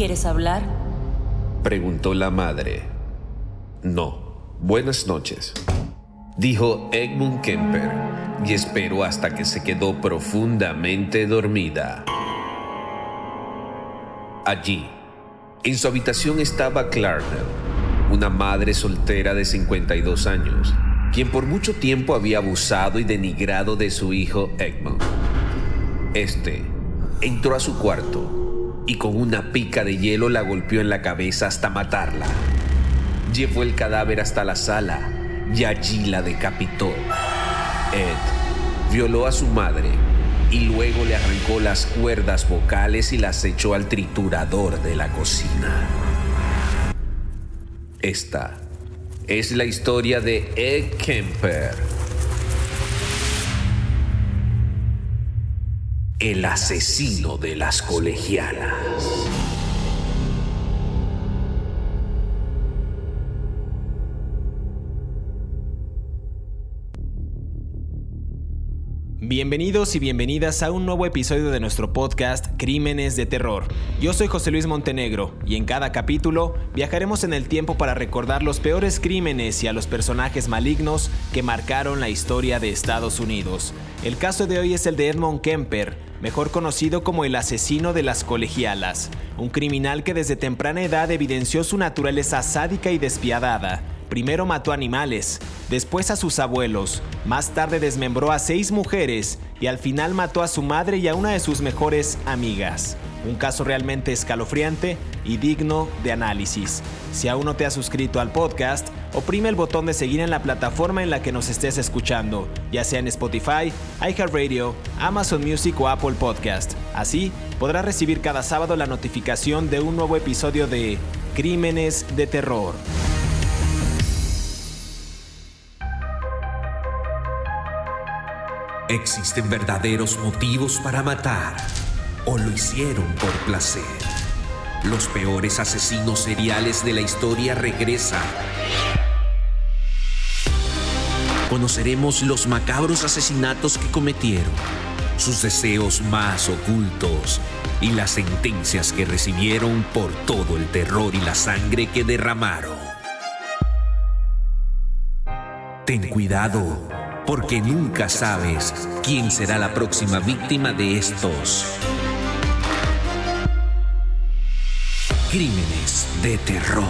¿Quieres hablar? Preguntó la madre. No. Buenas noches. Dijo Edmund Kemper y esperó hasta que se quedó profundamente dormida. Allí, en su habitación estaba Clarnell, una madre soltera de 52 años, quien por mucho tiempo había abusado y denigrado de su hijo Egmont. Este entró a su cuarto y con una pica de hielo la golpeó en la cabeza hasta matarla. Llevó el cadáver hasta la sala y allí la decapitó. Ed violó a su madre y luego le arrancó las cuerdas vocales y las echó al triturador de la cocina. Esta es la historia de Ed Kemper, el asesino de las colegialas. Bienvenidos y bienvenidas a un nuevo episodio de nuestro podcast Crímenes de Terror. Yo soy José Luis Montenegro y en cada capítulo viajaremos en el tiempo para recordar los peores crímenes y a los personajes malignos que marcaron la historia de Estados Unidos. El caso de hoy es el de Edmond Kemper, mejor conocido como el asesino de las colegialas, un criminal que desde temprana edad evidenció su naturaleza sádica y despiadada Primero mató animales, después a sus abuelos, más tarde desmembró a seis mujeres y al final mató a su madre y a una de sus mejores amigas. Un caso realmente escalofriante y digno de análisis. Si aún no te has suscrito al podcast, oprime el botón de seguir en la plataforma en la que nos estés escuchando, ya sea en Spotify, iHeartRadio, Amazon Music o Apple Podcast. Así podrás recibir cada sábado la notificación de un nuevo episodio de Crímenes de Terror. ¿Existen verdaderos motivos para matar o lo hicieron por placer? Los peores asesinos seriales de la historia regresan. Conoceremos los macabros asesinatos que cometieron, sus deseos más ocultos y las sentencias que recibieron por todo el terror y la sangre que derramaron. Ten cuidado porque nunca sabes quién será la próxima víctima de estos crímenes de terror.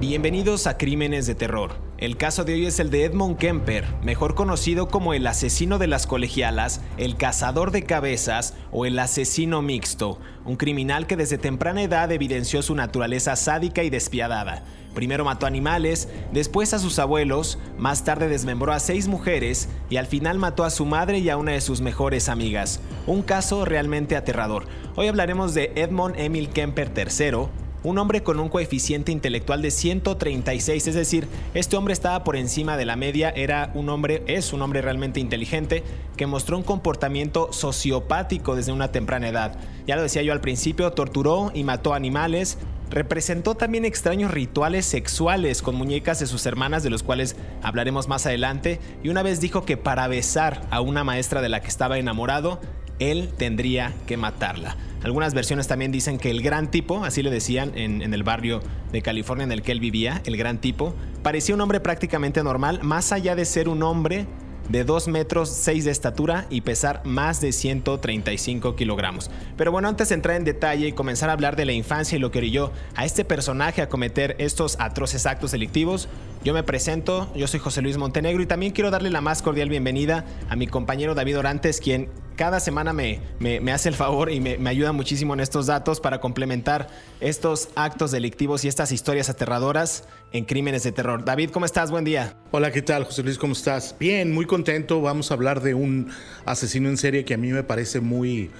Bienvenidos a Crímenes de Terror. El caso de hoy es el de Edmond Kemper, mejor conocido como el asesino de las colegialas, el cazador de cabezas o el asesino mixto, un criminal que desde temprana edad evidenció su naturaleza sádica y despiadada. Primero mató animales, después a sus abuelos, más tarde desmembró a seis mujeres y al final mató a su madre y a una de sus mejores amigas. Un caso realmente aterrador. Hoy hablaremos de Edmond Emil Kemper III, un hombre con un coeficiente intelectual de 136, es decir, este hombre estaba por encima de la media, era un hombre, es un hombre realmente inteligente, que mostró un comportamiento sociopático desde una temprana edad. Ya lo decía yo al principio, torturó y mató animales, representó también extraños rituales sexuales con muñecas de sus hermanas, de los cuales hablaremos más adelante, y una vez dijo que para besar a una maestra de la que estaba enamorado, él tendría que matarla. Algunas versiones también dicen que el gran tipo, así le decían en, el barrio de California en el que él vivía, el gran tipo, parecía un hombre prácticamente normal, más allá de ser un hombre de 2 metros 6 de estatura y pesar más de 135 kilogramos. Pero bueno, antes de entrar en detalle y comenzar a hablar de la infancia y lo que orilló a este personaje a cometer estos atroces actos delictivos, yo me presento, yo soy José Luis Montenegro y también quiero darle la más cordial bienvenida a mi compañero David Orantes, quien cada semana me, me, hace el favor y me, me, ayuda muchísimo en estos datos para complementar estos actos delictivos y estas historias aterradoras en crímenes de terror. David, ¿cómo estás? Buen día. Hola, ¿qué tal, José Luis? ¿Cómo estás? Bien, muy contento. Vamos a hablar de un asesino en serie que a mí me parece muy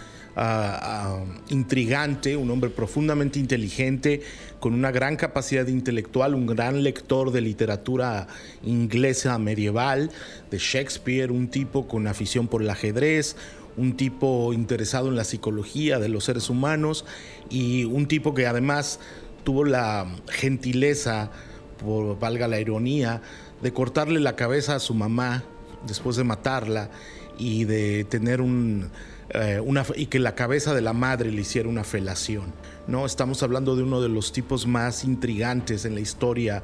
intrigante, un hombre profundamente inteligente, con una gran capacidad intelectual, un gran lector de literatura inglesa medieval, de Shakespeare, un tipo con afición por el ajedrez, un tipo interesado en la psicología de los seres humanos y un tipo que además tuvo la gentileza, por valga la ironía, de cortarle la cabeza a su mamá después de matarla y de tener un eh, una, y que la cabeza de la madre le hiciera una felación. ¿No? Estamos hablando de uno de los tipos más intrigantes en la historia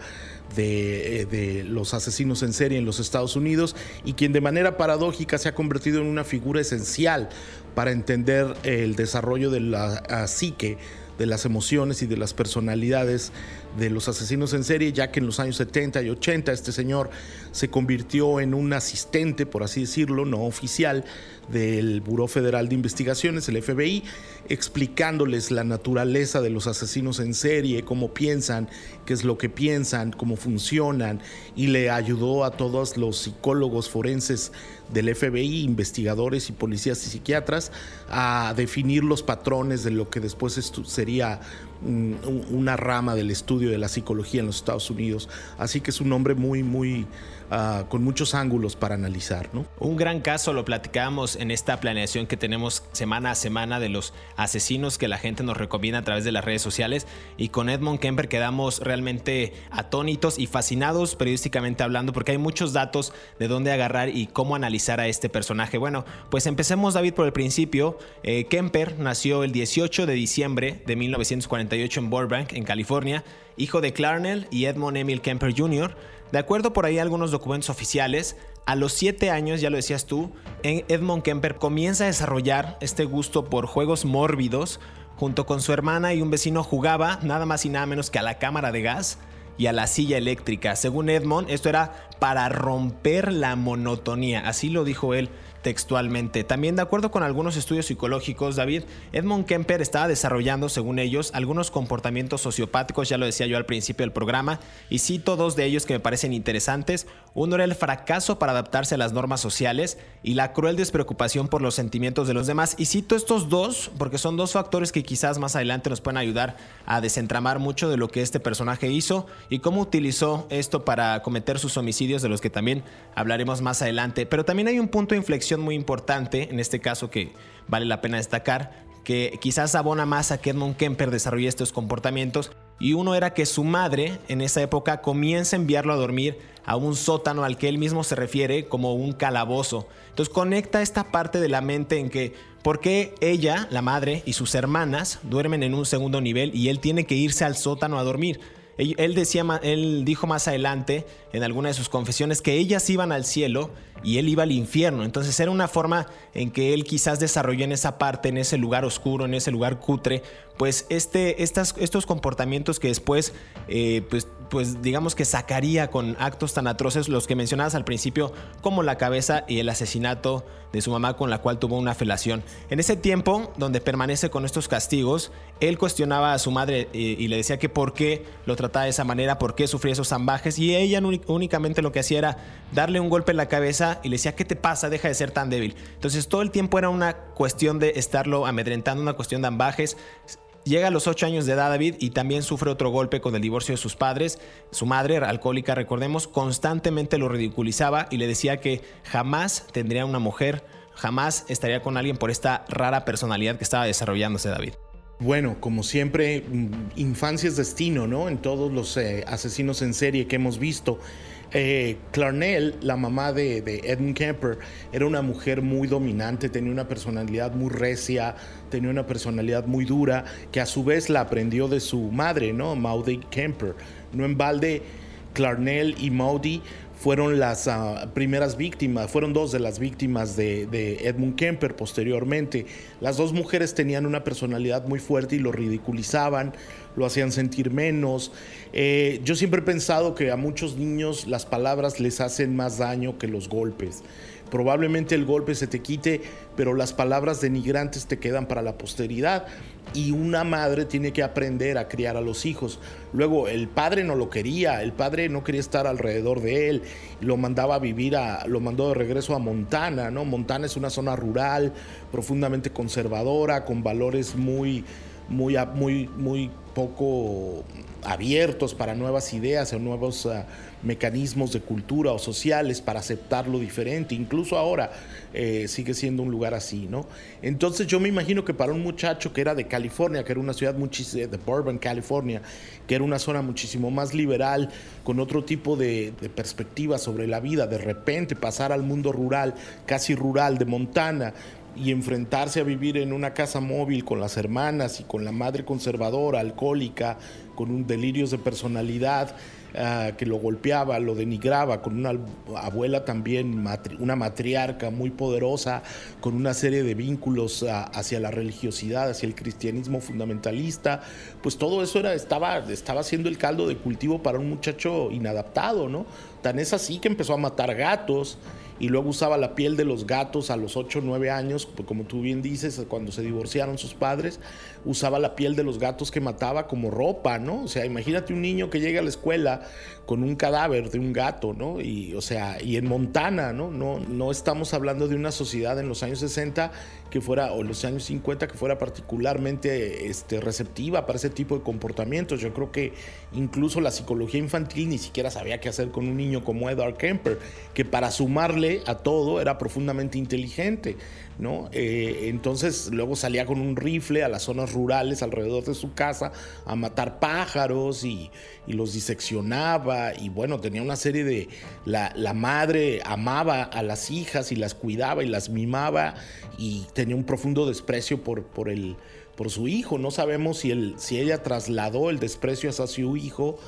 de, eh, de, los asesinos en serie en los Estados Unidos y quien de manera paradójica se ha convertido en una figura esencial para entender el desarrollo de la psique de las emociones y de las personalidades de los asesinos en serie, ya que en los años 70 y 80 este señor se convirtió en un asistente, por así decirlo, no oficial, del Buró Federal de Investigaciones, el FBI, explicándoles la naturaleza de los asesinos en serie, cómo piensan, qué es lo que piensan, cómo funcionan, y le ayudó a todos los psicólogos forenses del FBI, investigadores y policías y psiquiatras, a definir los patrones de lo que después sería una rama del estudio de la psicología en los Estados Unidos. Así que es un hombre muy, muy Ah, con muchos ángulos para analizar. ¿no? Un gran caso lo platicamos en esta planeación que tenemos semana a semana de los asesinos que la gente nos recomienda a través de las redes sociales y con Edmond Kemper quedamos realmente atónitos y fascinados periodísticamente hablando porque hay muchos datos de dónde agarrar y cómo analizar a este personaje. Bueno, pues empecemos David por el principio. Eh, Kemper nació el 18 de diciembre de 1948 en Burbank, en California, hijo de Clarnell y Edmond Emil Kemper Jr. De acuerdo por ahí algunos documentos oficiales, a los 7 años, ya lo decías tú, Edmond Kemper comienza a desarrollar este gusto por juegos mórbidos. Junto con su hermana y un vecino jugaba nada más y nada menos que a la cámara de gas y a la silla eléctrica. Según Edmond, esto era para romper la monotonía, así lo dijo él textualmente. También de acuerdo con algunos estudios psicológicos, David, Edmond Kemper estaba desarrollando, según ellos, algunos comportamientos sociopáticos, ya lo decía yo al principio del programa, y cito dos de ellos que me parecen interesantes. Uno era el fracaso para adaptarse a las normas sociales y la cruel despreocupación por los sentimientos de los demás. Y cito estos dos porque son dos factores que quizás más adelante nos pueden ayudar a desentramar mucho de lo que este personaje hizo y cómo utilizó esto para cometer sus homicidios, de los que también hablaremos más adelante. Pero también hay un punto de inflexión muy importante, en este caso que vale la pena destacar, que quizás abona más a que Edmund Kemper desarrolle estos comportamientos. Y uno era que su madre en esa época comienza a enviarlo a dormir a un sótano al que él mismo se refiere como un calabozo. Entonces conecta esta parte de la mente en que por qué ella, la madre y sus hermanas duermen en un segundo nivel y él tiene que irse al sótano a dormir. Él, decía, él dijo más adelante en alguna de sus confesiones que ellas iban al cielo y él iba al infierno. Entonces era una forma en que él quizás desarrolló en esa parte, en ese lugar oscuro, en ese lugar cutre, pues este, estas, estos comportamientos que después, eh, pues, pues digamos que sacaría con actos tan atroces, los que mencionabas al principio, como la cabeza y el asesinato de su mamá con la cual tuvo una felación. En ese tiempo, donde permanece con estos castigos, él cuestionaba a su madre y, y le decía que por qué lo trataba de esa manera, por qué sufría esos zambajes, y ella únicamente lo que hacía era darle un golpe en la cabeza y le decía, ¿qué te pasa? Deja de ser tan débil. Entonces todo el tiempo era una cuestión de estarlo amedrentando, una cuestión de ambajes. Llega a los 8 años de edad David y también sufre otro golpe con el divorcio de sus padres. Su madre, alcohólica, recordemos, constantemente lo ridiculizaba y le decía que jamás tendría una mujer, jamás estaría con alguien por esta rara personalidad que estaba desarrollándose David. Bueno, como siempre, mm, infancia es destino, ¿no? En todos los eh, asesinos en serie que hemos visto. Eh, Clarnell, la mamá de, de, Edmund Kemper, era una mujer muy dominante, tenía una personalidad muy recia, tenía una personalidad muy dura, que a su vez la aprendió de su madre, ¿no? Maudie Kemper. No en balde, Clarnell y Maudie fueron las ah, primeras víctimas, fueron dos de las víctimas de, Edmund Kemper posteriormente. Las dos mujeres tenían una personalidad muy fuerte y lo ridiculizaban, lo hacían sentir menos. Eh, yo siempre he pensado que a muchos niños las palabras les hacen más daño que los golpes. Probablemente el golpe se te quite, pero las palabras denigrantes te quedan para la posteridad y una madre tiene que aprender a criar a los hijos. Luego, el padre no lo quería, el padre no quería estar alrededor de él, lo mandaba a vivir, a, lo mandó de regreso a Montana, ¿no? Montana es una zona rural, profundamente conservadora, con valores muy, muy, muy, muy poco abiertos para nuevas ideas o nuevos ah, mecanismos de cultura o sociales para aceptar lo diferente. Incluso ahora eh, sigue siendo un lugar así, ¿no? Entonces yo me imagino que para un muchacho que era de California, que era una ciudad muchísimo, de Bourbon, California, que era una zona muchísimo más liberal, con otro tipo de, de perspectiva sobre la vida, de repente pasar al mundo rural, casi rural de Montana, y enfrentarse a vivir en una casa móvil con las hermanas y con la madre conservadora, alcohólica, con un delirios de personalidad ah, que lo golpeaba, lo denigraba, con una abuela también, una matriarca muy poderosa, con una serie de vínculos ah, hacia la religiosidad, hacia el cristianismo fundamentalista, pues todo eso era, estaba, estaba siendo el caldo de cultivo para un muchacho inadaptado, ¿no? Tan es así que empezó a matar gatos y luego usaba la piel de los gatos a los 8 o 9 años, pues, como tú bien dices, cuando se divorciaron sus padres, usaba la piel de los gatos que mataba como ropa, ¿no? O sea, imagínate un niño que llega a la escuela con un cadáver de un gato, ¿no? Y, o sea, y en Montana, ¿no? No, no estamos hablando de una sociedad en los años 60 que fuera, o los años 50 que fuera particularmente este, receptiva para ese tipo de comportamientos. Yo creo que incluso la psicología infantil ni siquiera sabía qué hacer con un niño como Edward Kemper, que para sumarle a todo era profundamente inteligente. ¿No? Eh, entonces luego salía con un rifle a las zonas rurales alrededor de su casa a matar pájaros y, los diseccionaba y bueno, tenía una serie de... La, la, madre amaba a las hijas y las cuidaba y las mimaba y tenía un profundo desprecio por, por, el, por su hijo. No sabemos si, el, si ella trasladó el desprecio hacia su hijo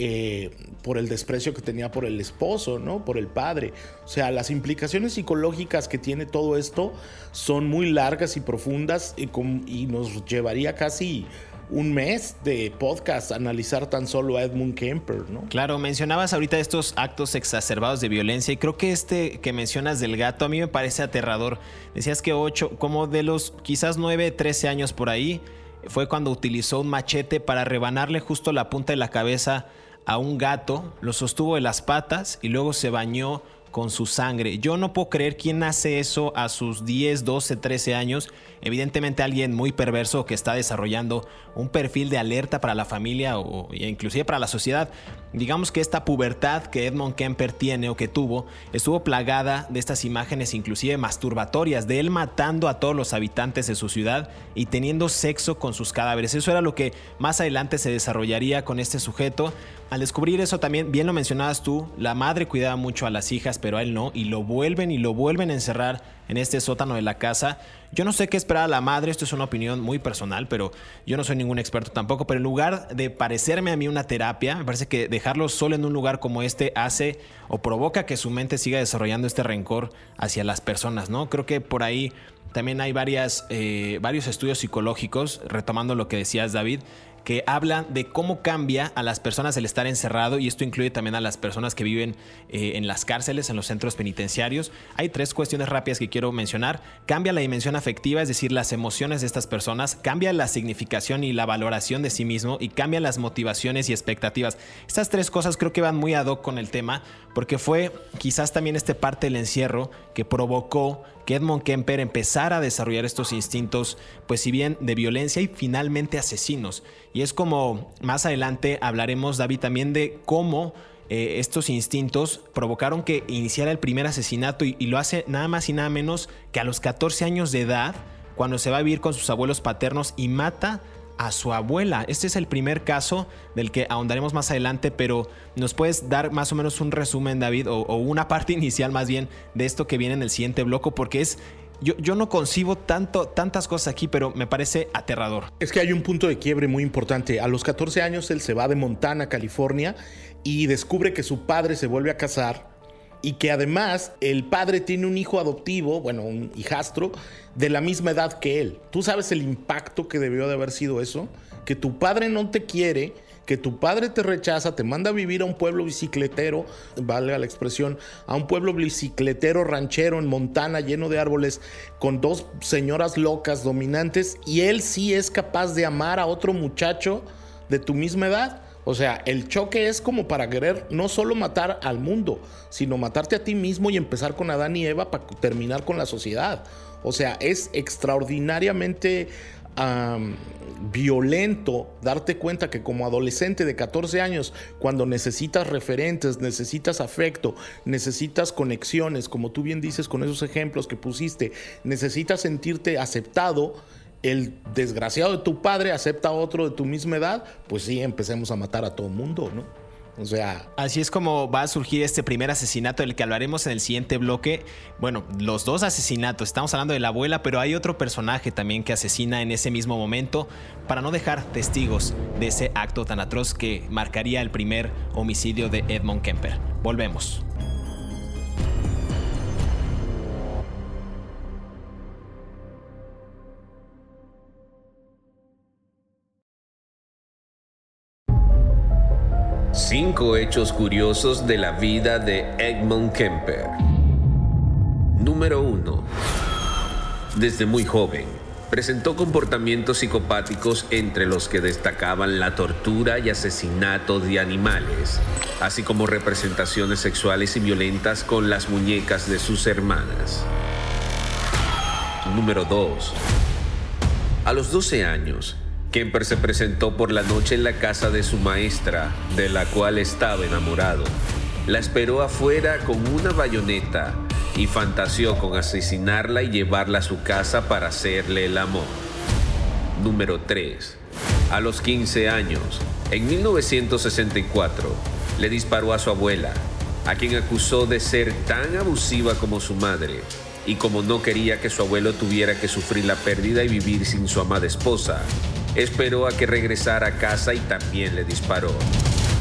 eh, por el desprecio que tenía por el esposo, ¿no? Por el padre. O sea, las implicaciones psicológicas que tiene todo esto son muy largas y profundas y, nos llevaría casi un mes de podcast analizar tan solo a Edmund Kemper, ¿no? Claro, mencionabas ahorita estos actos exacerbados de violencia y creo que este que mencionas del gato a mí me parece aterrador. Decías que ocho, como de los quizás nueve, trece años por ahí, fue cuando utilizó un machete para rebanarle justo la punta de la cabeza a un gato, lo sostuvo de las patas y luego se bañó con su sangre. Yo no puedo creer quién hace eso a sus 10, 12, 13 años. Evidentemente alguien muy perverso que está desarrollando un perfil de alerta para la familia o inclusive para la sociedad. Digamos que esta pubertad que Edmond Kemper tiene o que tuvo estuvo plagada de estas imágenes inclusive masturbatorias de él matando a todos los habitantes de su ciudad y teniendo sexo con sus cadáveres. Eso era lo que más adelante se desarrollaría con este sujeto. Al descubrir eso también, bien lo mencionabas tú, la madre cuidaba mucho a las hijas, pero a él no, y lo vuelven y lo vuelven a encerrar en este sótano de la casa. Yo no sé qué esperar a la madre, esto es una opinión muy personal, pero yo no soy ningún experto tampoco, pero en lugar de parecerme a mí una terapia, me parece que dejarlo solo en un lugar como este hace o provoca que su mente siga desarrollando este rencor hacia las personas, ¿no? Creo que por ahí también hay varias, eh, varios estudios psicológicos, retomando lo que decías David, que hablan de cómo cambia a las personas el estar encerrado y esto incluye también a las personas que viven eh, en las cárceles, en los centros penitenciarios. Hay tres cuestiones rápidas que quiero mencionar. Cambia la dimensión afectiva, es decir, las emociones de estas personas, cambia la significación y la valoración de sí mismo y cambia las motivaciones y expectativas. Estas tres cosas creo que van muy ad hoc con el tema porque fue quizás también este parte del encierro que provocó Edmond Kemper empezara a desarrollar estos instintos, pues si bien de violencia y finalmente asesinos. Y es como más adelante hablaremos, David, también de cómo eh, estos instintos provocaron que iniciara el primer asesinato y, y, lo hace nada más y nada menos que a los 14 años de edad, cuando se va a vivir con sus abuelos paternos y mata a su abuela. Este es el primer caso del que ahondaremos más adelante, pero ¿nos puedes dar más o menos un resumen, David, o, una parte inicial más bien de esto que viene en el siguiente bloque? Porque es yo, yo, no concibo tanto, tantas cosas aquí, pero me parece aterrador. Es que hay un punto de quiebre muy importante. A los 14 años él se va de Montana, California, y descubre que su padre se vuelve a casar y que además el padre tiene un hijo adoptivo, bueno, un hijastro, de la misma edad que él. ¿Tú sabes el impacto que debió de haber sido eso? Que tu padre no te quiere, que tu padre te rechaza, te manda a vivir a un pueblo bicicletero, valga la expresión, a un pueblo bicicletero ranchero en Montana lleno de árboles, con dos señoras locas dominantes, y él sí es capaz de amar a otro muchacho de tu misma edad. O sea, el choque es como para querer no solo matar al mundo, sino matarte a ti mismo y empezar con Adán y Eva para terminar con la sociedad. O sea, es extraordinariamente violento darte cuenta que como adolescente de 14 años, cuando necesitas referentes, necesitas afecto, necesitas conexiones, como tú bien dices con esos ejemplos que pusiste, necesitas sentirte aceptado, el desgraciado de tu padre acepta a otro de tu misma edad, pues sí, empecemos a matar a todo mundo, ¿no? O sea. Así es como va a surgir este primer asesinato del que hablaremos en el siguiente bloque. Bueno, los dos asesinatos. Estamos hablando de la abuela, pero hay otro personaje también que asesina en ese mismo momento para no dejar testigos de ese acto tan atroz que marcaría el primer homicidio de Edmond Kemper. Volvemos. Cinco hechos curiosos de la vida de Edmund Kemper. Número 1. Desde muy joven, presentó comportamientos psicopáticos entre los que destacaban la tortura y asesinato de animales, así como representaciones sexuales y violentas con las muñecas de sus hermanas. Número 2. A los 12 años, Kemper se presentó por la noche en la casa de su maestra, de la cual estaba enamorado. La esperó afuera con una bayoneta y fantaseó con asesinarla y llevarla a su casa para hacerle el amor. Número 3. A los 15 años, en 1964, le disparó a su abuela, a quien acusó de ser tan abusiva como su madre, y como no quería que su abuelo tuviera que sufrir la pérdida y vivir sin su amada esposa, Esperó a que regresara a casa y también le disparó.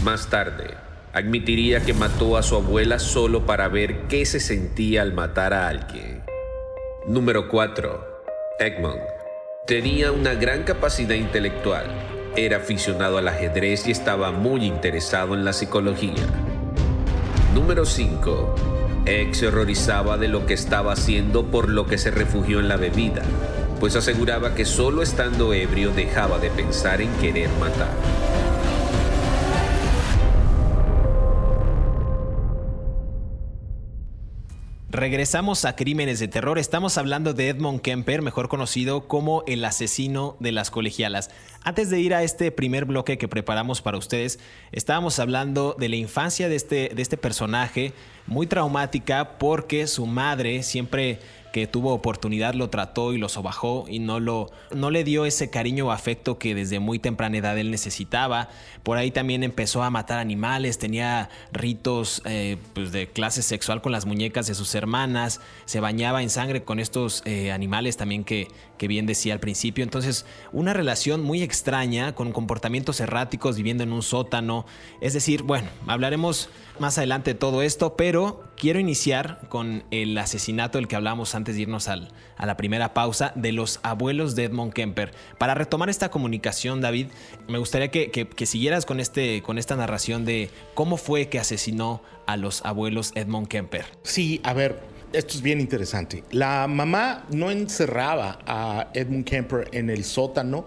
Más tarde, admitiría que mató a su abuela solo para ver qué se sentía al matar a alguien. Número 4. Egmont. Tenía una gran capacidad intelectual. Era aficionado al ajedrez y estaba muy interesado en la psicología. Número 5. Egg se horrorizaba de lo que estaba haciendo por lo que se refugió en la bebida pues aseguraba que solo estando ebrio dejaba de pensar en querer matar. Regresamos a Crímenes de Terror. Estamos hablando de Edmond Kemper, mejor conocido como el asesino de las colegialas. Antes de ir a este primer bloque que preparamos para ustedes, estábamos hablando de la infancia de este, de este personaje, muy traumática porque su madre siempre que tuvo oportunidad lo trató y lo sobajó y no, lo, no le dio ese cariño o afecto que desde muy temprana edad él necesitaba. Por ahí también empezó a matar animales, tenía ritos eh, pues de clase sexual con las muñecas de sus hermanas, se bañaba en sangre con estos eh, animales también que, que bien decía al principio. Entonces, una relación muy extraña, con comportamientos erráticos, viviendo en un sótano. Es decir, bueno, hablaremos más adelante de todo esto, pero quiero iniciar con el asesinato del que hablamos antes de irnos al, a la primera pausa de los abuelos de Edmond Kemper. Para retomar esta comunicación, David, me gustaría que, que, siguieras con, este, con esta narración de cómo fue que asesinó a los abuelos Edmond Kemper. Sí, a ver, esto es bien interesante. La mamá no encerraba a Edmund Kemper en el sótano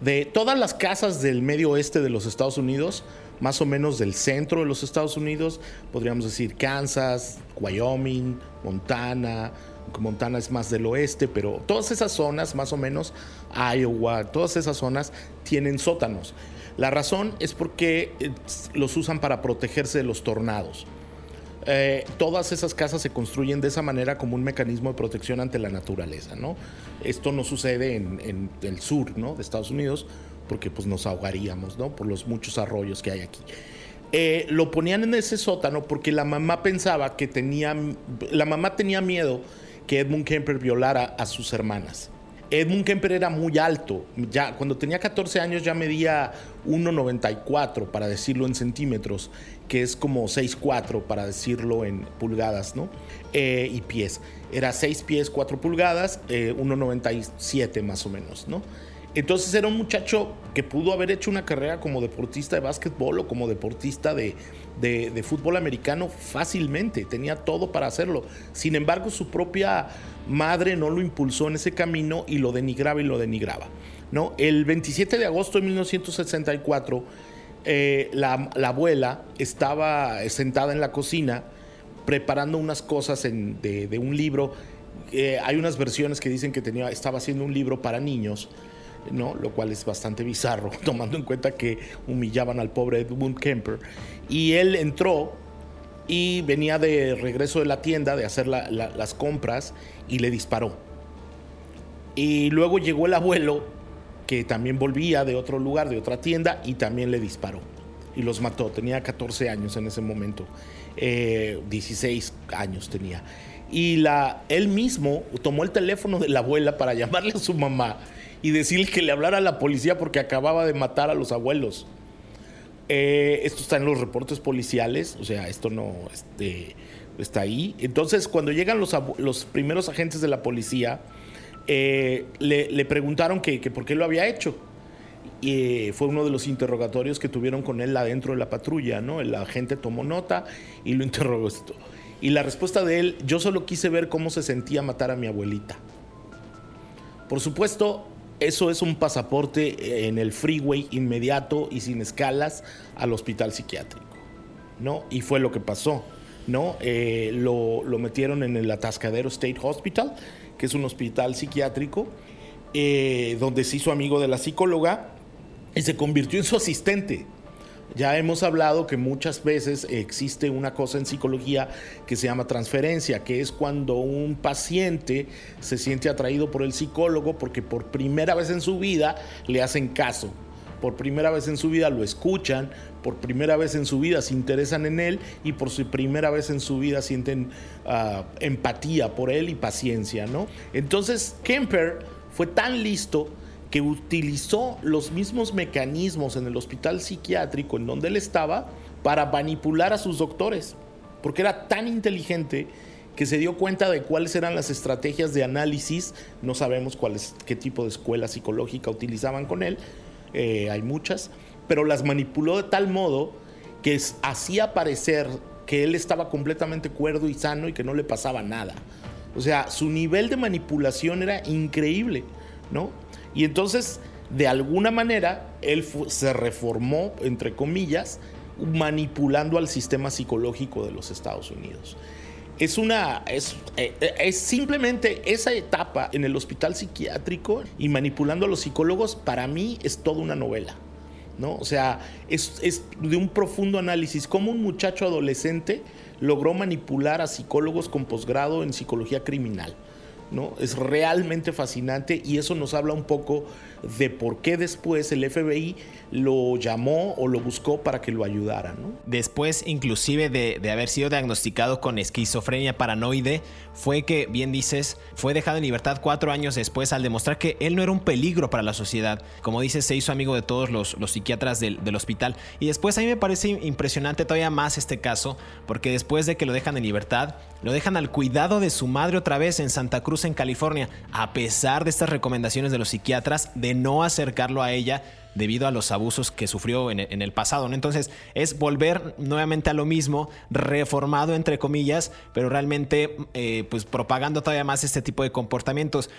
de todas las casas del medio oeste de los Estados Unidos más o menos del centro de los Estados Unidos, podríamos decir Kansas, Wyoming, Montana, Montana es más del oeste, pero todas esas zonas, más o menos, Iowa, todas esas zonas tienen sótanos. La razón es porque eh, los usan para protegerse de los tornados. Eh, todas esas casas se construyen de esa manera como un mecanismo de protección ante la naturaleza, ¿no? Esto no sucede en, el sur, ¿no? De Estados Unidos, porque pues nos ahogaríamos, ¿no? Por los muchos arroyos que hay aquí. Eh, lo ponían en ese sótano porque la mamá pensaba que tenía, la mamá tenía miedo que Edmund Kemper violara a sus hermanas. Edmund Kemper era muy alto, ya cuando tenía 14 años ya medía 1,94 para decirlo en centímetros, que es como 6,4 para decirlo en pulgadas, ¿no? Eh, y pies. Era 6 pies 4 pulgadas, 1,97 eh, más o menos, ¿no? Entonces era un muchacho que pudo haber hecho una carrera como deportista de básquetbol o como deportista de, fútbol americano fácilmente, tenía todo para hacerlo. Sin embargo, su propia madre no lo impulsó en ese camino y lo denigraba y lo denigraba. ¿no? El 27 de agosto de 1964, eh, la, abuela estaba sentada en la cocina preparando unas cosas de, un libro. Eh, hay unas versiones que dicen que tenía, estaba haciendo un libro para niños ¿no? lo cual es bastante bizarro, tomando en cuenta que humillaban al pobre Edmund Kemper. Y él entró y venía de regreso de la tienda de hacer las compras y le disparó. Y luego llegó el abuelo, que también volvía de otro lugar, de otra tienda, y también le disparó. y los mató. Tenía 14 años en ese momento, 16 eh, años tenía. Y él mismo tomó el teléfono de la abuela para llamarle a su mamá y decirle que le hablara a la policía porque acababa de matar a los abuelos. Eh, esto está en los reportes policiales, o sea, esto no este, está ahí. Entonces, cuando llegan los primeros agentes de la policía, eh, le, preguntaron que, por qué lo había hecho. Y eh, fue uno de los interrogatorios que tuvieron con él adentro de la patrulla, ¿no? El agente tomó nota y lo interrogó. Y la respuesta de él, yo solo quise ver cómo se sentía matar a mi abuelita. Por supuesto, eso es un pasaporte en el freeway inmediato y sin escalas al hospital psiquiátrico, ¿no? Y fue lo que pasó, ¿no? Eh, lo metieron en el Atascadero State Hospital que es un hospital psiquiátrico, eh, donde se hizo amigo de la psicóloga y se convirtió en su asistente. Ya hemos hablado que muchas veces existe una cosa en psicología que se llama transferencia, que es cuando un paciente se siente atraído por el psicólogo porque por primera vez en su vida le hacen caso por primera vez en su vida lo escuchan, por primera vez en su vida se interesan en él y por su primera vez en su vida sienten ah, empatía por él y paciencia, ¿no? Entonces Kemper fue tan listo que utilizó los mismos mecanismos en el hospital psiquiátrico en donde él estaba para manipular a sus doctores, porque era tan inteligente que se dio cuenta de cuáles eran las estrategias de análisis, no sabemos cuál qué tipo de escuela psicológica utilizaban con él, eh, hay muchas, pero las manipuló de tal modo que hacía parecer que él estaba completamente cuerdo y sano y que no le pasaba nada. O sea, su nivel de manipulación era increíble, ¿no? Y entonces, de alguna manera, él se reformó, entre comillas, manipulando al sistema psicológico de los Estados Unidos es una es, eh, es, simplemente esa etapa en el hospital psiquiátrico y manipulando a los psicólogos para mí es toda una novela no o sea es, es de un profundo análisis. Cómo un muchacho adolescente logró manipular a psicólogos con posgrado en psicología criminal ¿no? Es realmente fascinante y eso nos habla un poco de por qué después el FBI lo llamó o lo buscó para que lo ayudara. Después, inclusive de, de, haber sido diagnosticado con esquizofrenia paranoide, fue que, bien dices, fue dejado en libertad cuatro años después al demostrar que él no era un peligro para la sociedad. Como dices, se hizo amigo de todos los, los psiquiatras del, del hospital. Y después a mí me parece impresionante todavía más este caso, porque después de que lo dejan en libertad, lo dejan al cuidado de su madre otra vez en Santa Cruz, en California, a pesar de estas recomendaciones de los psiquiatras de no acercarlo a ella debido a los abusos que sufrió en, el pasado. ¿no? Entonces es volver nuevamente a lo mismo, reformado entre comillas, pero realmente eh, pues propagando todavía más este tipo de comportamientos.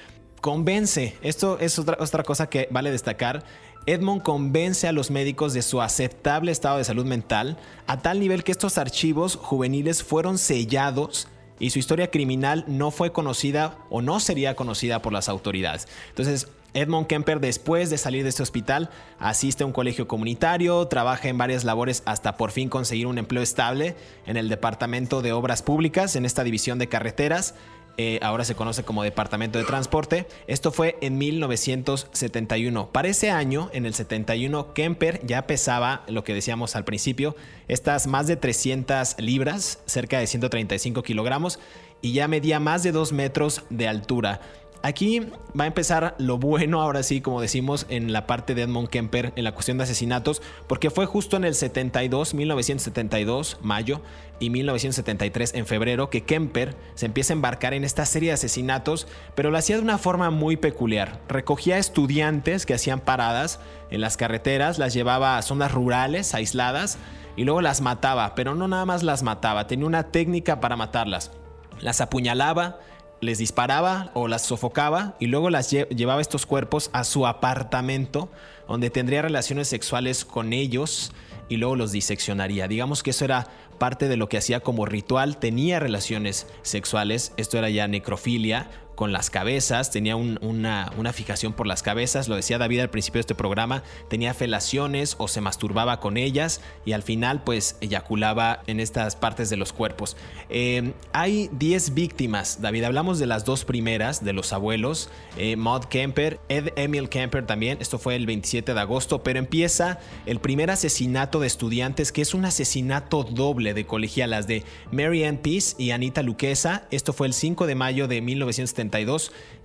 Convence, esto es otra, otra cosa que vale destacar, Edmond convence a los médicos de su aceptable estado de salud mental a tal nivel que estos archivos juveniles fueron sellados y su historia criminal no fue conocida o no sería conocida por las autoridades. Entonces, Edmond Kemper, después de salir de este hospital, asiste a un colegio comunitario, trabaja en varias labores hasta por fin conseguir un empleo estable en el Departamento de Obras Públicas, en esta división de carreteras. Eh, ahora se conoce como Departamento de Transporte. Esto fue en 1971. Para ese año, en el 71, Kemper ya pesaba, lo que decíamos al principio, estas más de 300 libras, cerca de 135 kilogramos, y ya medía más de 2 metros de altura. Aquí va a empezar lo bueno, ahora sí, como decimos, en la parte de Edmond Kemper, en la cuestión de asesinatos, porque fue justo en el 72, 1972, mayo, y 1973, en febrero, que Kemper se empieza a embarcar en esta serie de asesinatos, pero lo hacía de una forma muy peculiar. Recogía estudiantes que hacían paradas en las carreteras, las llevaba a zonas rurales, aisladas, y luego las mataba, pero no nada más las mataba, tenía una técnica para matarlas. Las apuñalaba, les disparaba o las sofocaba y luego las llevaba estos cuerpos a su apartamento donde tendría relaciones sexuales con ellos y luego los diseccionaría. Digamos que eso era parte de lo que hacía como ritual, tenía relaciones sexuales, esto era ya necrofilia, con las cabezas, tenía una, una, fijación por las cabezas, lo decía David al principio de este programa, tenía felaciones o se masturbaba con ellas y al final pues eyaculaba en estas partes de los cuerpos. Eh, hay 10 víctimas, David, hablamos de las dos primeras, de los abuelos, eh, Maud Kemper, Ed Emil Kemper también, esto fue el 27 de agosto, pero empieza el primer asesinato de estudiantes que es un asesinato doble de colegialas de Mary Ann Peace y Anita Luquesa, esto fue el 5 de mayo de 1970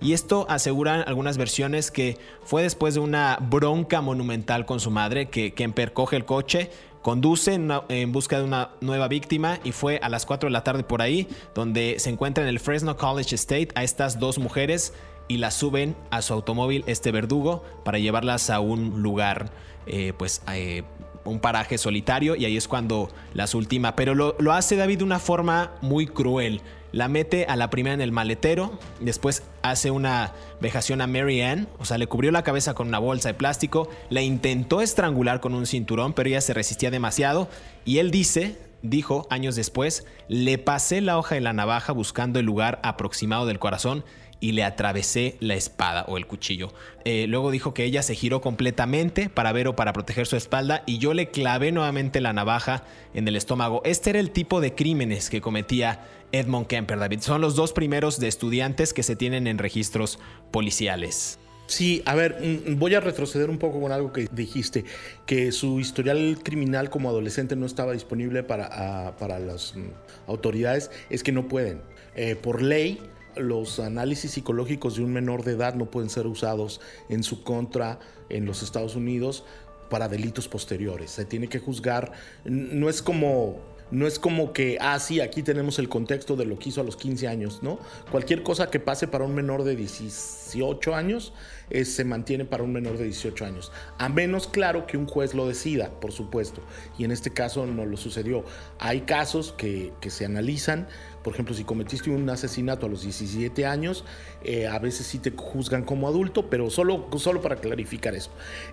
y esto aseguran algunas versiones que fue después de una bronca monumental con su madre que Kemper coge el coche, conduce en, busca de una nueva víctima y fue a las 4 de la tarde por ahí donde se encuentra en el Fresno College State a estas dos mujeres y las suben a su automóvil este verdugo para llevarlas a un lugar eh, pues eh, un paraje solitario y ahí es cuando las última pero lo, lo hace David de una forma muy cruel la mete a la primera en el maletero, después hace una vejación a Mary Ann, o sea, le cubrió la cabeza con una bolsa de plástico, la intentó estrangular con un cinturón, pero ella se resistía demasiado y él dice, dijo años después, le pasé la hoja de la navaja buscando el lugar aproximado del corazón y le atravesé la espada o el cuchillo. Eh, luego dijo que ella se giró completamente para ver o para proteger su espalda y yo le clavé nuevamente la navaja en el estómago. Este era el tipo de crímenes que cometía Edmond Kemper, David. Son los dos primeros de estudiantes que se tienen en registros policiales. Sí, a ver, mm, voy a retroceder un poco con algo que dijiste, que su historial criminal como adolescente no estaba disponible para, para las mm, autoridades, es que no pueden. Eh, por ley, los análisis psicológicos de un menor de edad no pueden ser usados en su contra en los Estados Unidos para delitos posteriores. Se tiene que juzgar, no es como no es como que, ah, sí, aquí tenemos el contexto de lo que hizo a los 15 años, ¿no? Cualquier cosa que pase para un menor de 18 años eh, se mantiene para un menor de 18 años. A menos, claro, que un juez lo decida, por supuesto. Y en este caso no lo sucedió. Hay casos que, se analizan por ejemplo, si cometiste un asesinato a los 17 años, eh, a veces sí te juzgan como adulto, pero solo, solo para clarificar eso.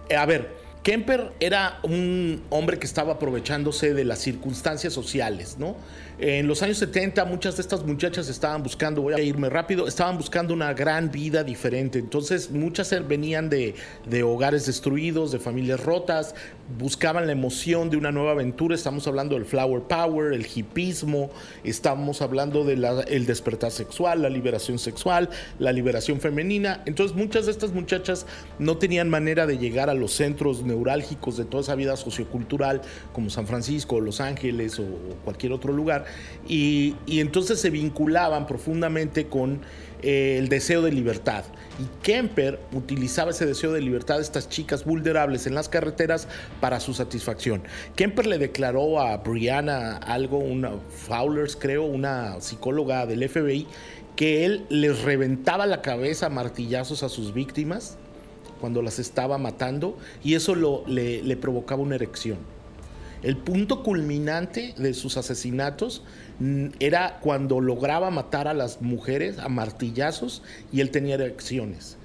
Eh, a ver, Kemper era un hombre que estaba aprovechándose de las circunstancias sociales, ¿no? En los años 70 muchas de estas muchachas estaban buscando, voy a irme rápido, estaban buscando una gran vida diferente. Entonces muchas venían de, hogares destruidos, de familias rotas, buscaban la emoción de una nueva aventura. Estamos hablando del flower power, el hipismo, estamos hablando del el despertar sexual, la liberación sexual, la liberación femenina. Entonces muchas de estas muchachas no tenían manera de llegar a los centros neurálgicos de toda esa vida sociocultural como San Francisco, Los Ángeles o cualquier otro lugar y, entonces se vinculaban profundamente con eh, el deseo de libertad. Y Kemper utilizaba ese deseo de libertad de estas chicas vulnerables en las carreteras para su satisfacción. Kemper le declaró a Brianna algo, una Fowlers creo, una psicóloga del FBI, que él les reventaba la cabeza a martillazos a sus víctimas cuando las estaba matando y eso le provocaba una erección. El punto culminante de sus asesinatos mm, era cuando lograba matar a las mujeres a martillazos y él tenía erecciones.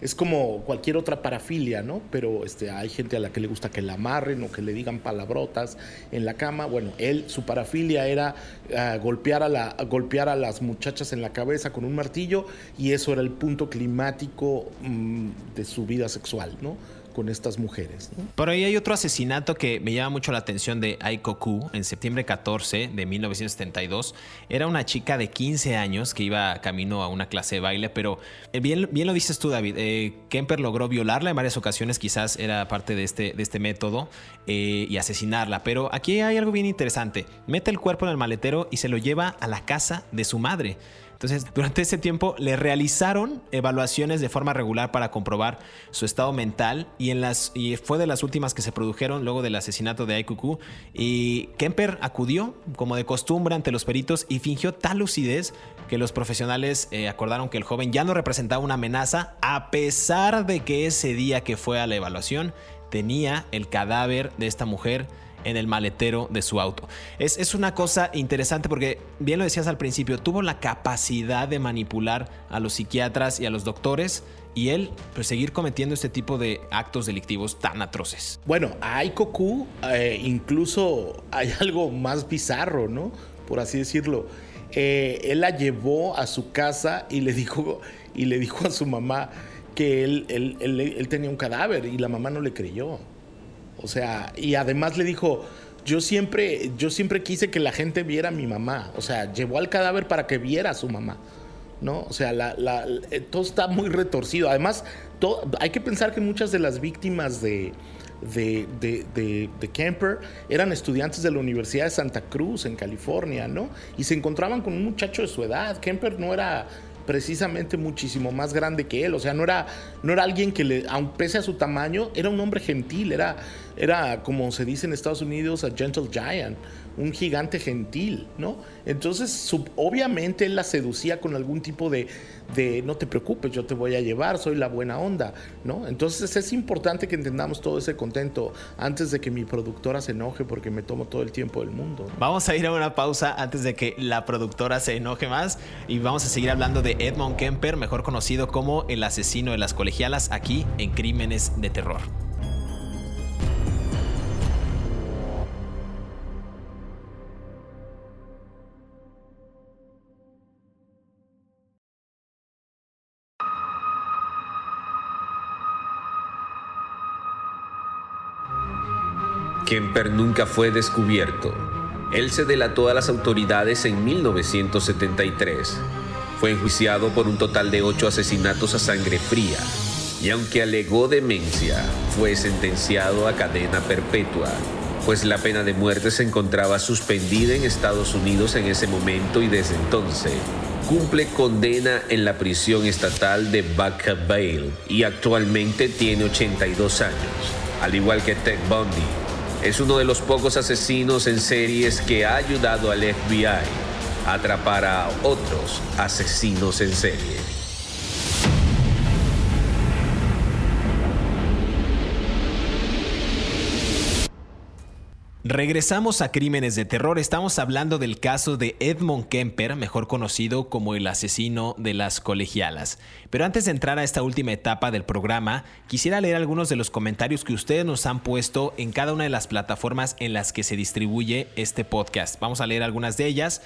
Es como cualquier otra parafilia, ¿no? Pero este, hay gente a la que le gusta que la amarren o que le digan palabrotas en la cama. Bueno, él, su parafilia era ah, golpear, a la, golpear a las muchachas en la cabeza con un martillo y eso era el punto climático mm, de su vida sexual, ¿no? Con estas mujeres. Pero ahí hay otro asesinato que me llama mucho la atención de Aiko Ku en septiembre 14 de 1972. Era una chica de 15 años que iba camino a una clase de baile, pero eh, bien, lo dices tú, David. Eh, Kemper logró violarla en varias ocasiones, quizás era parte de este, este método, eh, y asesinarla. Pero aquí hay algo bien interesante. Mete el cuerpo en el maletero y se lo lleva a la casa de su madre. Entonces, durante ese tiempo le realizaron evaluaciones de forma regular para comprobar su estado mental y, fue de las últimas que se produjeron luego del asesinato de Aikuku. Y Kemper acudió, como de costumbre, ante los peritos y fingió tal lucidez que los profesionales eh, acordaron que el joven ya no representaba una amenaza, a pesar de que ese día que fue a la evaluación tenía el cadáver de esta mujer en el maletero de su auto. Es, es, una cosa interesante porque, bien lo decías al principio, tuvo la capacidad de manipular a los psiquiatras y a los doctores y él pues, seguir cometiendo este tipo de actos delictivos tan atroces. Bueno, a Aikoku eh, incluso hay algo más bizarro, ¿no? Por así decirlo. Eh, él la llevó a su casa y le dijo, y le dijo a su mamá que él, él, él, tenía un cadáver y la mamá no le creyó. O sea, y además le dijo, yo siempre, yo siempre quise que la gente viera a mi mamá. O sea, llevó al cadáver para que viera a su mamá. ¿No? O sea, la, eh, todo está muy retorcido. Además, hay que pensar que muchas de las víctimas de, de, de, de, de, Kemper eran estudiantes de la Universidad de Santa Cruz en California, ¿no? Y se encontraban con un muchacho de su edad. Kemper no era precisamente muchísimo más grande que él. O sea, no era, no era alguien que, le, aun pese a su tamaño, era un hombre gentil, era, era como se dice en Estados Unidos, a gentle giant un gigante gentil, ¿no? Entonces, obviamente él la seducía con algún tipo de, de, no te preocupes, yo te voy a llevar, soy la buena onda, ¿no? Entonces es importante que entendamos todo ese contento antes de que mi productora se enoje porque me tomo todo el tiempo del mundo. Vamos a ir a una pausa antes de que la productora se enoje más y vamos a seguir hablando de Edmond Kemper, mejor conocido como el asesino de las colegialas, aquí en Crímenes de Terror. Kemper nunca fue descubierto. Él se delató a las autoridades en 1973. Fue enjuiciado por un total de ocho asesinatos a sangre fría y aunque alegó demencia, fue sentenciado a cadena perpetua, pues la pena de muerte se encontraba suspendida en Estados Unidos en ese momento y desde entonces cumple condena en la prisión estatal de Baca y actualmente tiene 82 años, al igual que Ted Bundy, es uno de los pocos asesinos en series que ha ayudado al FBI a atrapar a otros asesinos en serie. Regresamos a Crímenes de Terror. Estamos hablando del caso de Edmond Kemper, mejor conocido como el asesino de las colegialas. Pero antes de entrar a esta última etapa del programa, quisiera leer algunos de los comentarios que ustedes nos han puesto en cada una de las plataformas en las que se distribuye este podcast. Vamos a leer algunas de ellas.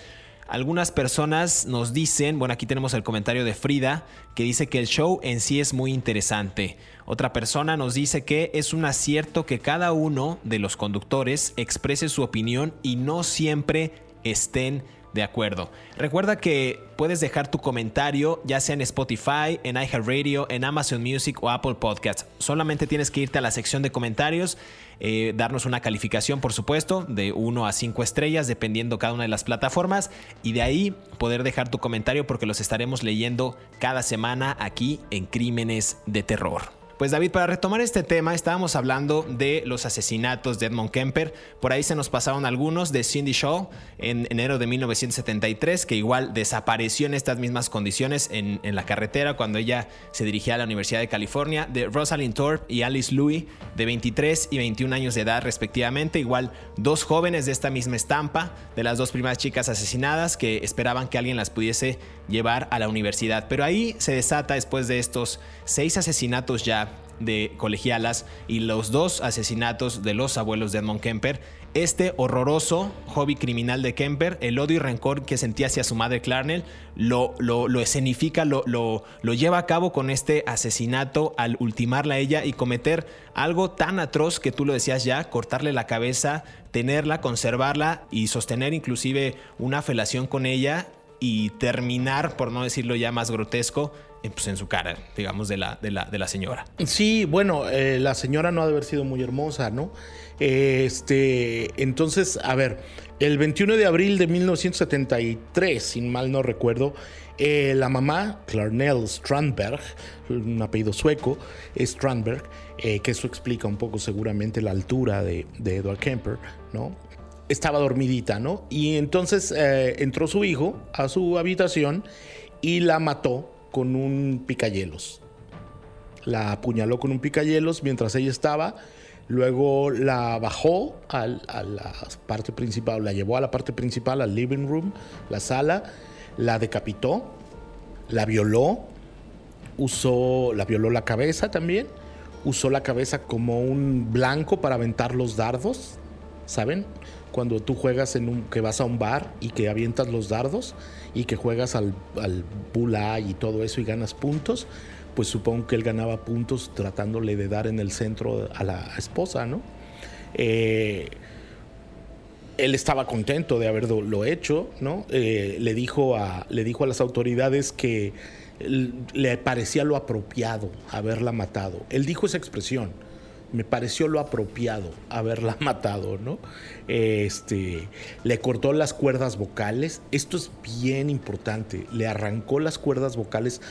Algunas personas nos dicen, bueno, aquí tenemos el comentario de Frida, que dice que el show en sí es muy interesante. Otra persona nos dice que es un acierto que cada uno de los conductores exprese su opinión y no siempre estén de acuerdo. Recuerda que puedes dejar tu comentario ya sea en Spotify, en iHeartRadio, en Amazon Music o Apple Podcasts. Solamente tienes que irte a la sección de comentarios, eh, darnos una calificación, por supuesto, de 1 a 5 estrellas, dependiendo cada una de las plataformas, y de ahí poder dejar tu comentario porque los estaremos leyendo cada semana aquí en Crímenes de Terror. Pues David, para retomar este tema, estábamos hablando de los asesinatos de Edmond Kemper. Por ahí se nos pasaron algunos de Cindy Shaw en enero de 1973, que igual desapareció en estas mismas condiciones en, la carretera cuando ella se dirigía a la Universidad de California, de Rosalind Thorpe y Alice Louis, de 23 y 21 años de edad respectivamente. Igual dos jóvenes de esta misma estampa, de las dos primeras chicas asesinadas que esperaban que alguien las pudiese llevar a la universidad. Pero ahí se desata después de estos seis asesinatos ya de colegialas y los dos asesinatos de los abuelos de Edmond Kemper, este horroroso hobby criminal de Kemper, el odio y rencor que sentía hacia su madre Clarnell, lo, lo, lo escenifica, lo, lo, lo, lleva a cabo con este asesinato al ultimarla a ella y cometer algo tan atroz que tú lo decías ya, cortarle la cabeza, tenerla, conservarla y sostener inclusive una felación con ella y terminar, por no decirlo ya más grotesco, pues en su cara, digamos, de la, de la, de la señora. Sí, bueno, eh, la señora no ha de haber sido muy hermosa, ¿no? Este, entonces, a ver, el 21 de abril de 1973, sin mal no recuerdo, eh, la mamá, Clarnell Strandberg, un apellido sueco, Strandberg, que eso explica un poco seguramente la altura de, de Edward Kemper, ¿no? estaba dormidita, ¿no? Y entonces eh, entró su hijo a su habitación y la mató con un picayelos. La apuñaló con un picayelos mientras ella estaba. Luego la bajó a la parte principal, la llevó a la parte principal, al living room, la sala, la decapitó, la violó, usó, la violó la cabeza también, usó la cabeza como un blanco para aventar los dardos, ¿saben? Cuando tú juegas en un, que vas a un bar y que avientas los dardos y que juegas al, al bula y todo eso y ganas puntos, pues supongo que él ganaba puntos tratándole de dar en el centro a la esposa, ¿no? Eh, él estaba contento de haberlo hecho, ¿no? Eh, le, dijo a, le dijo a las autoridades que le parecía lo apropiado haberla matado. Él dijo esa expresión, me pareció lo apropiado haberla matado, ¿no? Este, le cortó las cuerdas vocales, esto es bien importante, le arrancó las cuerdas vocales.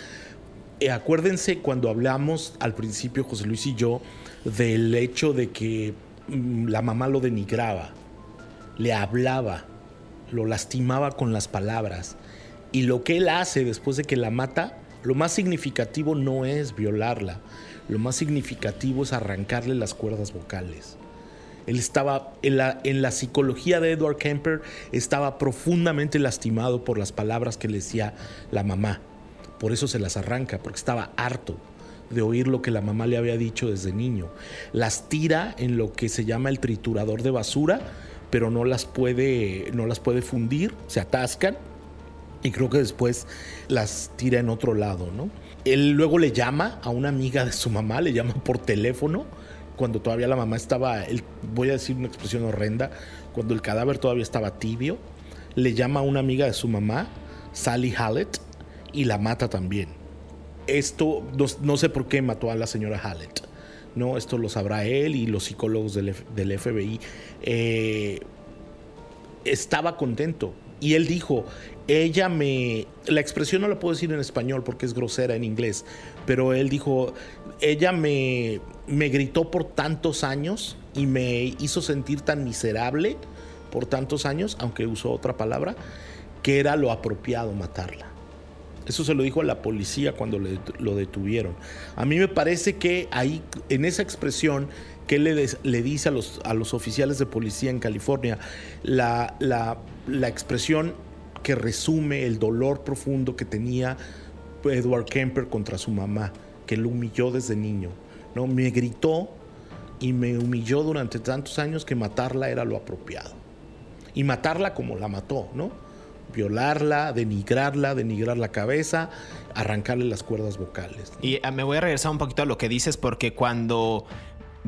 Eh, acuérdense cuando hablamos al principio, José Luis y yo, del hecho de que mm, la mamá lo denigraba le hablaba, lo lastimaba con las palabras. Y lo que él hace después de que la mata, lo más significativo no es violarla, lo más significativo es arrancarle las cuerdas vocales. Él estaba, en la, psicología de Edward Kemper, estaba profundamente lastimado por las palabras que le decía la mamá. Por eso se las arranca, porque estaba harto de oír lo que la mamá le había dicho desde niño. Las tira en lo que se llama el triturador de basura pero no las puede, no las puede fundir, se atascan y creo que después las tira en otro lado, ¿no? Él luego le llama a una amiga de su mamá, le llama por teléfono, cuando todavía la mamá estaba, voy a decir una expresión horrenda, cuando el cadáver todavía estaba tibio, le llama a una amiga de su mamá, Sally Hallett, y la mata también. Esto, no, sé por qué mató a la señora Hallett. ¿no? Esto lo sabrá él y los psicólogos del, FBI. Eh, estaba contento. Y él dijo, ella me... La expresión no la puedo decir en español porque es grosera en inglés, pero él dijo, ella me, me gritó por tantos años y me hizo sentir tan miserable por tantos años, aunque usó otra palabra, que era lo apropiado matarla. Eso se lo dijo a la policía cuando lo detuvieron. A mí me parece que ahí, en esa expresión que él le, le dice a los, a los, oficiales de policía en California, la, la, la expresión que resume el dolor profundo que tenía Edward Kemper contra su mamá, que lo humilló desde niño. ¿no? Me gritó y me humilló durante tantos años que matarla era lo apropiado. Y matarla como la mató, ¿no? violarla, denigrarla, denigrar la cabeza, arrancarle las cuerdas vocales. Y ah, me voy a regresar un poquito a lo que dices porque cuando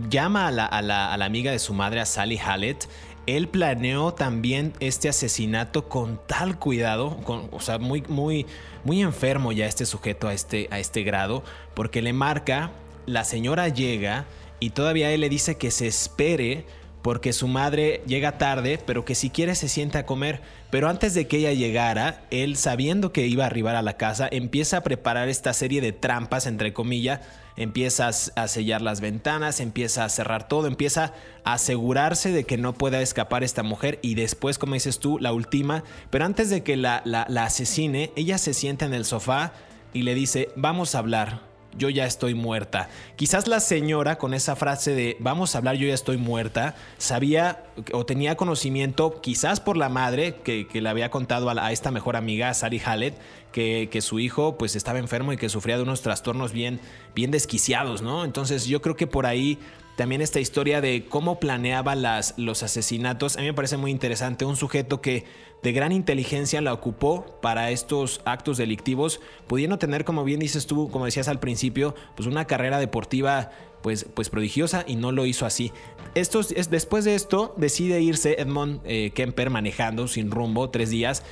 llama a la, amiga de su madre, a Sally Hallett, él planeó también este asesinato con tal cuidado, con, o sea, muy, muy, muy enfermo ya este sujeto a este, a este grado, porque le marca, la señora llega y todavía él le dice que se espere porque su madre llega tarde, pero que si quiere se sienta a comer. Pero antes de que ella llegara, él sabiendo que iba a arribar a la casa, empieza a preparar esta serie de trampas, entre comillas, empieza a sellar las ventanas, empieza a cerrar todo, empieza a asegurarse de que no pueda escapar esta mujer y después, como dices tú, la última, pero antes de que la, la, la asesine, ella se sienta en el sofá y le dice, vamos a hablar yo ya estoy muerta. Quizás la señora con esa frase de vamos a hablar, yo ya estoy muerta, sabía o tenía conocimiento, quizás por la madre que, le había contado a, esta mejor amiga, Sari Hallett, que, que, su hijo pues estaba enfermo y que sufría de unos trastornos bien, bien desquiciados, ¿no? Entonces yo creo que por ahí también esta historia de cómo planeaba las, los asesinatos, a mí me parece muy interesante. Un sujeto que de gran inteligencia la ocupó para estos actos delictivos, pudiendo tener, como bien dices tú, como decías al principio, pues una carrera deportiva pues, pues prodigiosa y no lo hizo así. Es, después de esto decide irse Edmond eh, Kemper manejando sin rumbo tres días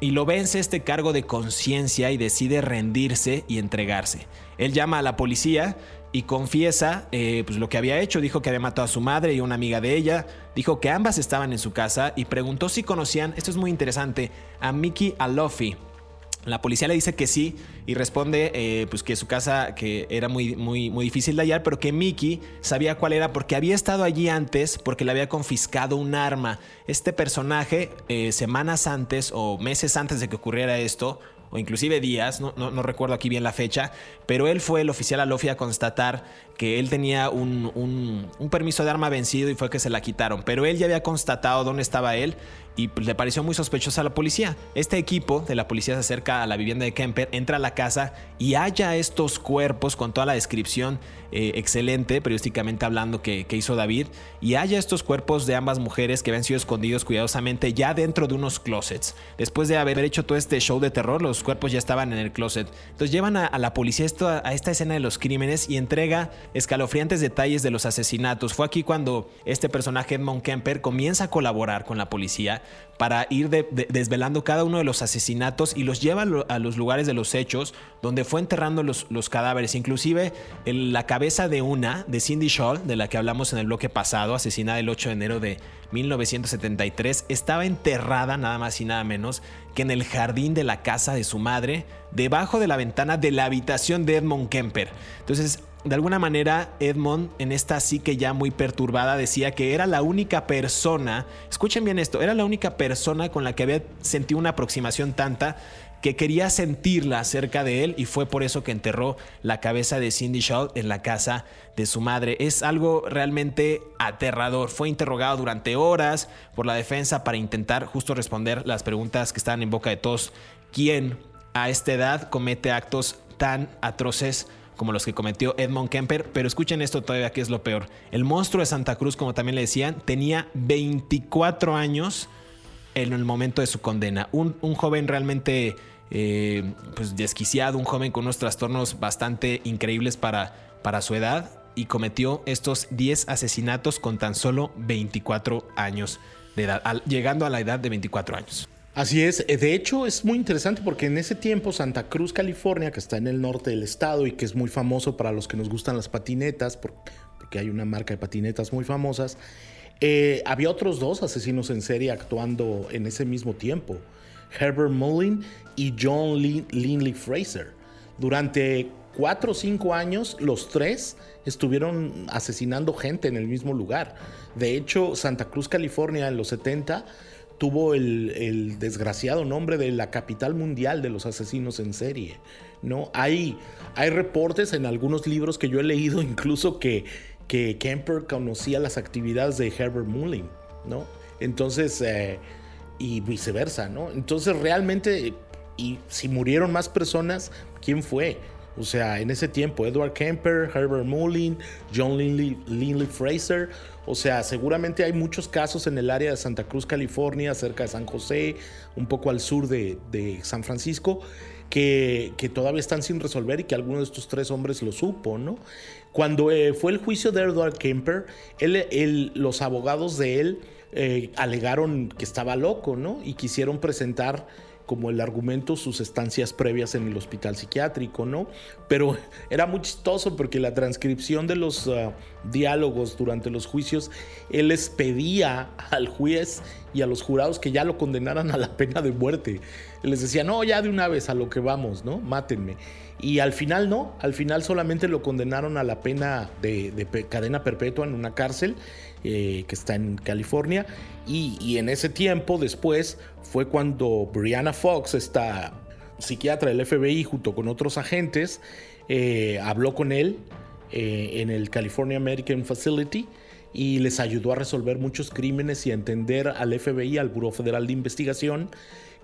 y lo vence este cargo de conciencia y decide rendirse y entregarse. Él llama a la policía y confiesa eh, pues lo que había hecho. Dijo que había matado a su madre y una amiga de ella. Dijo que ambas estaban en su casa y preguntó si conocían, esto es muy interesante, a Mickey Alofi. La policía le dice que sí y responde eh, pues que su casa que era muy, muy, muy difícil de hallar, pero que Mickey sabía cuál era porque había estado allí antes porque le había confiscado un arma. Este personaje, eh, semanas antes o meses antes de que ocurriera esto, o inclusive días, no, no, recuerdo aquí bien la fecha, pero él fue el oficial a Lofi a constatar que él tenía un, un, permiso de arma vencido y fue que se la quitaron, pero él ya había constatado dónde estaba él y le pareció muy sospechosa a la policía. Este equipo de la policía se acerca a la vivienda de Kemper, entra a la casa y halla estos cuerpos con toda la descripción eh, excelente, periodísticamente hablando, que, hizo David, y halla estos cuerpos de ambas mujeres que habían sido escondidos cuidadosamente ya dentro de unos closets. Después de haber hecho todo este show de terror, los cuerpos ya estaban en el closet. Entonces llevan a, la policía esto, a esta escena de los crímenes y entrega escalofriantes detalles de los asesinatos. Fue aquí cuando este personaje, Edmond Kemper, comienza a colaborar con la policía para ir desvelando cada uno de los asesinatos y los lleva a los lugares de los hechos donde fue enterrando los, cadáveres. Inclusive la cabeza de una, de Cindy Shaw, de la que hablamos en el bloque pasado, asesinada el 8 de enero de 1973, estaba enterrada nada más y nada menos que en el jardín de la casa de su madre, debajo de la ventana de la habitación de Edmond Kemper. Entonces, de alguna manera Edmond en esta psique ya muy perturbada decía que era la única persona, escuchen bien esto, era la única persona con la que había sentido una aproximación tanta que quería sentirla cerca de él y fue por eso que enterró la cabeza de Cindy Shaw en la casa de su madre. Es algo realmente aterrador. Fue interrogado durante horas por la defensa para intentar justo responder las preguntas que estaban en boca de todos. ¿Quién a esta edad comete actos tan atroces? Como los que cometió Edmond Kemper, pero escuchen esto todavía que es lo peor. El monstruo de Santa Cruz, como también le decían, tenía 24 años en el momento de su condena. Un, joven realmente eh, pues desquiciado, un joven con unos trastornos bastante increíbles para, para su edad y cometió estos 10 asesinatos con tan solo 24 años de edad, llegando a la edad de 24 años. Así es, eh, de hecho es muy interesante porque en ese tiempo Santa Cruz, California, que está en el norte del estado y que es muy famoso para los que nos gustan las patinetas, porque hay una marca de patinetas muy famosas, eh, había otros dos asesinos en serie actuando en ese mismo tiempo, Herbert Mullin y John Linley Fraser. Durante cuatro o cinco años, los tres estuvieron asesinando gente en el mismo lugar. De hecho, Santa Cruz, California, en los 70 tuvo el, desgraciado nombre de la capital mundial de los asesinos en serie. ¿no? Hay, hay reportes en algunos libros que yo he leído incluso que, que Kemper conocía las actividades de Herbert Mullin, ¿no? Entonces, eh, y viceversa, ¿no? Entonces realmente, y si murieron más personas, ¿quién fue? O sea, en ese tiempo, Edward Kemper, Herbert Mullin, John Linley, Fraser. O sea, seguramente hay muchos casos en el área de Santa Cruz, California, cerca de San José, un poco al sur de, San Francisco, que, todavía están sin resolver y que alguno de estos tres hombres lo supo, ¿no? Cuando eh, fue el juicio de Edward Kemper, los abogados de él eh, alegaron que estaba loco, ¿no? Y quisieron presentar como el argumento sus estancias previas en el hospital psiquiátrico, ¿no? Pero era muy chistoso porque la transcripción de los ah, diálogos durante los juicios, él les pedía al juez y a los jurados que ya lo condenaran a la pena de muerte. Él les decía, no, ya de una vez a lo que vamos, ¿no? Mátenme. Y al final no, al final solamente lo condenaron a la pena de cadena perpetua en una cárcel eh, que está en California. Y, en ese tiempo, después, fue cuando Brianna Fox, esta psiquiatra del FBI, junto con otros agentes, eh, habló con él eh, en el California American Facility y les ayudó a resolver muchos crímenes y a entender al FBI, al Buró Federal de Investigación,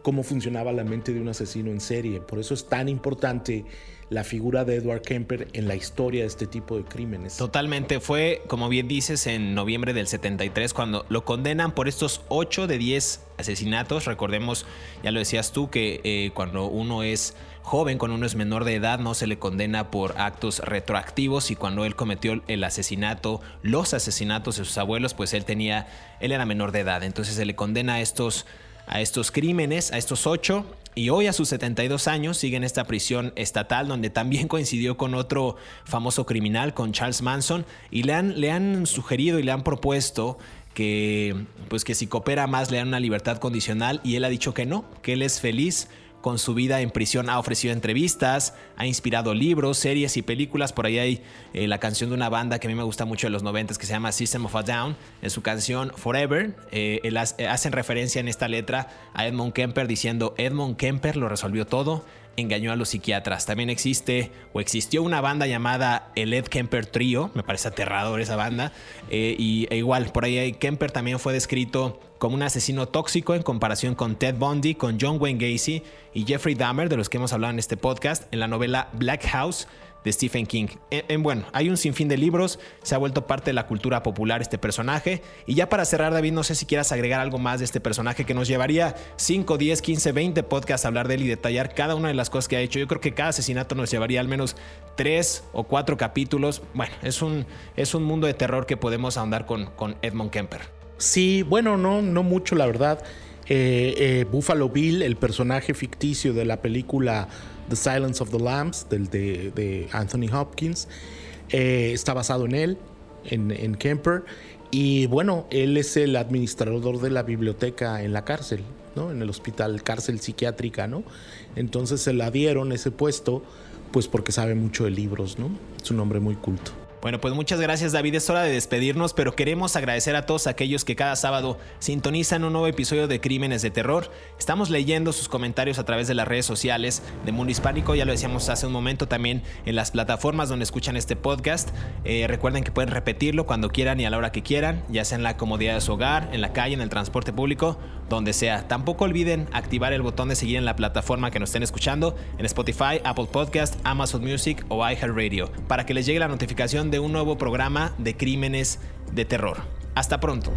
cómo funcionaba la mente de un asesino en serie. Por eso es tan importante la figura de Edward Kemper en la historia de este tipo de crímenes. Totalmente, fue como bien dices en noviembre del 73 cuando lo condenan por estos 8 de 10 asesinatos. Recordemos, ya lo decías tú, que eh, cuando uno es joven, cuando uno es menor de edad, no se le condena por actos retroactivos y cuando él cometió el asesinato, los asesinatos de sus abuelos, pues él tenía, él era menor de edad, entonces se le condena a estos a estos crímenes, a estos ocho, y hoy a sus 72 años sigue en esta prisión estatal donde también coincidió con otro famoso criminal, con Charles Manson, y le han, le han sugerido y le han propuesto que, pues que si coopera más le dan una libertad condicional y él ha dicho que no, que él es feliz con su vida en prisión ha ofrecido entrevistas, ha inspirado libros, series y películas. Por ahí hay eh, la canción de una banda que a mí me gusta mucho de los 90 que se llama System of a Down. En su canción Forever, eh, eh, hacen referencia en esta letra a Edmund Kemper diciendo: Edmund Kemper lo resolvió todo engañó a los psiquiatras. También existe o existió una banda llamada el Ed Kemper Trio, me parece aterrador esa banda, eh, y e igual por ahí Kemper también fue descrito como un asesino tóxico en comparación con Ted Bundy, con John Wayne Gacy y Jeffrey Dahmer, de los que hemos hablado en este podcast, en la novela Black House de Stephen King. En, bueno, hay un sinfín de libros, se ha vuelto parte de la cultura popular este personaje. Y ya para cerrar, David, no sé si quieras agregar algo más de este personaje que nos llevaría 5, 10, 15, 20 podcasts a hablar de él y detallar cada una de las cosas que ha hecho. Yo creo que cada asesinato nos llevaría al menos 3 o 4 capítulos. Bueno, es un, es un mundo de terror que podemos ahondar con, con Edmund Kemper. Sí, bueno, no, no mucho, la verdad. Eh, eh, Buffalo Bill, el personaje ficticio de la película The Silence of the Lambs, del, de, Anthony Hopkins. Eh, está basado en él, en, Kemper. Y bueno, él es el administrador de la biblioteca en la cárcel, ¿no? En el hospital, cárcel psiquiátrica, ¿no? Entonces se la dieron ese puesto, pues porque sabe mucho de libros, ¿no? Es un hombre muy culto. Bueno, pues muchas gracias David, es hora de despedirnos, pero queremos agradecer a todos aquellos que cada sábado sintonizan un nuevo episodio de Crímenes de Terror. Estamos leyendo sus comentarios a través de las redes sociales de Mundo Hispánico, ya lo decíamos hace un momento también en las plataformas donde escuchan este podcast. Eh, recuerden que pueden repetirlo cuando quieran y a la hora que quieran, ya sea en la comodidad de su hogar, en la calle, en el transporte público, donde sea. Tampoco olviden activar el botón de seguir en la plataforma que nos estén escuchando, en Spotify, Apple Podcast, Amazon Music o iHeartRadio, para que les llegue la notificación de un nuevo programa de crímenes de terror. Hasta pronto.